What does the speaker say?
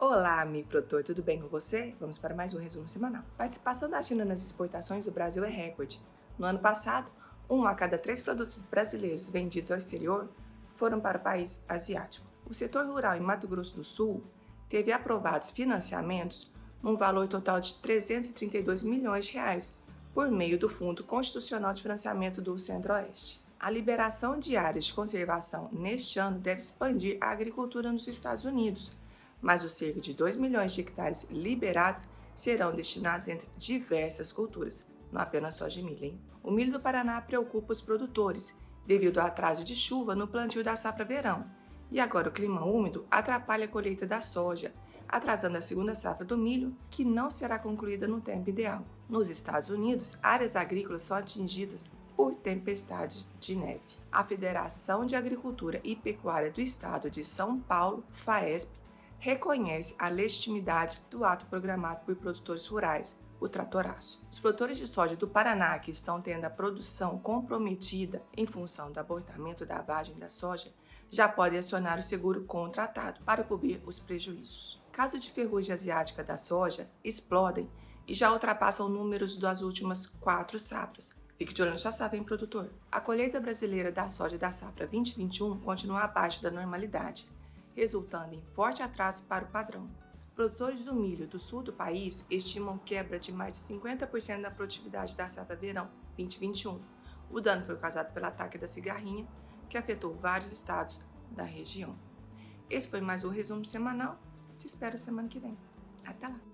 Olá, amigo produtor, tudo bem com você? Vamos para mais um resumo semanal. Participação da China nas exportações do Brasil é recorde. No ano passado, um a cada três produtos brasileiros vendidos ao exterior foram para o país asiático. O setor rural em Mato Grosso do Sul teve aprovados financiamentos num valor total de 332 milhões de reais por meio do Fundo Constitucional de Financiamento do Centro-Oeste. A liberação de áreas de conservação neste ano deve expandir a agricultura nos Estados Unidos, mas os cerca de 2 milhões de hectares liberados serão destinados entre diversas culturas, não apenas só de milho. Hein? O milho do Paraná preocupa os produtores, devido ao atraso de chuva no plantio da safra verão. E agora o clima úmido atrapalha a colheita da soja, atrasando a segunda safra do milho, que não será concluída no tempo ideal. Nos Estados Unidos, áreas agrícolas são atingidas por tempestade de neve. A Federação de Agricultura e Pecuária do Estado de São Paulo, FAESP, reconhece a legitimidade do ato programado por produtores rurais, o tratoraço. Os produtores de soja do Paraná que estão tendo a produção comprometida em função do abortamento da vagem da soja já podem acionar o seguro contratado para cobrir os prejuízos. Casos de ferrugem asiática da soja explodem e já ultrapassam números das últimas quatro safras. Fique de olho na sua safra, hein, produtor? A colheita brasileira da soja da safra 2021 continua abaixo da normalidade resultando em forte atraso para o padrão. Produtores do milho do sul do país estimam quebra de mais de 50% da produtividade da safra verão 2021. O dano foi causado pelo ataque da cigarrinha, que afetou vários estados da região. Esse foi mais um resumo semanal. Te espero semana que vem. Até lá!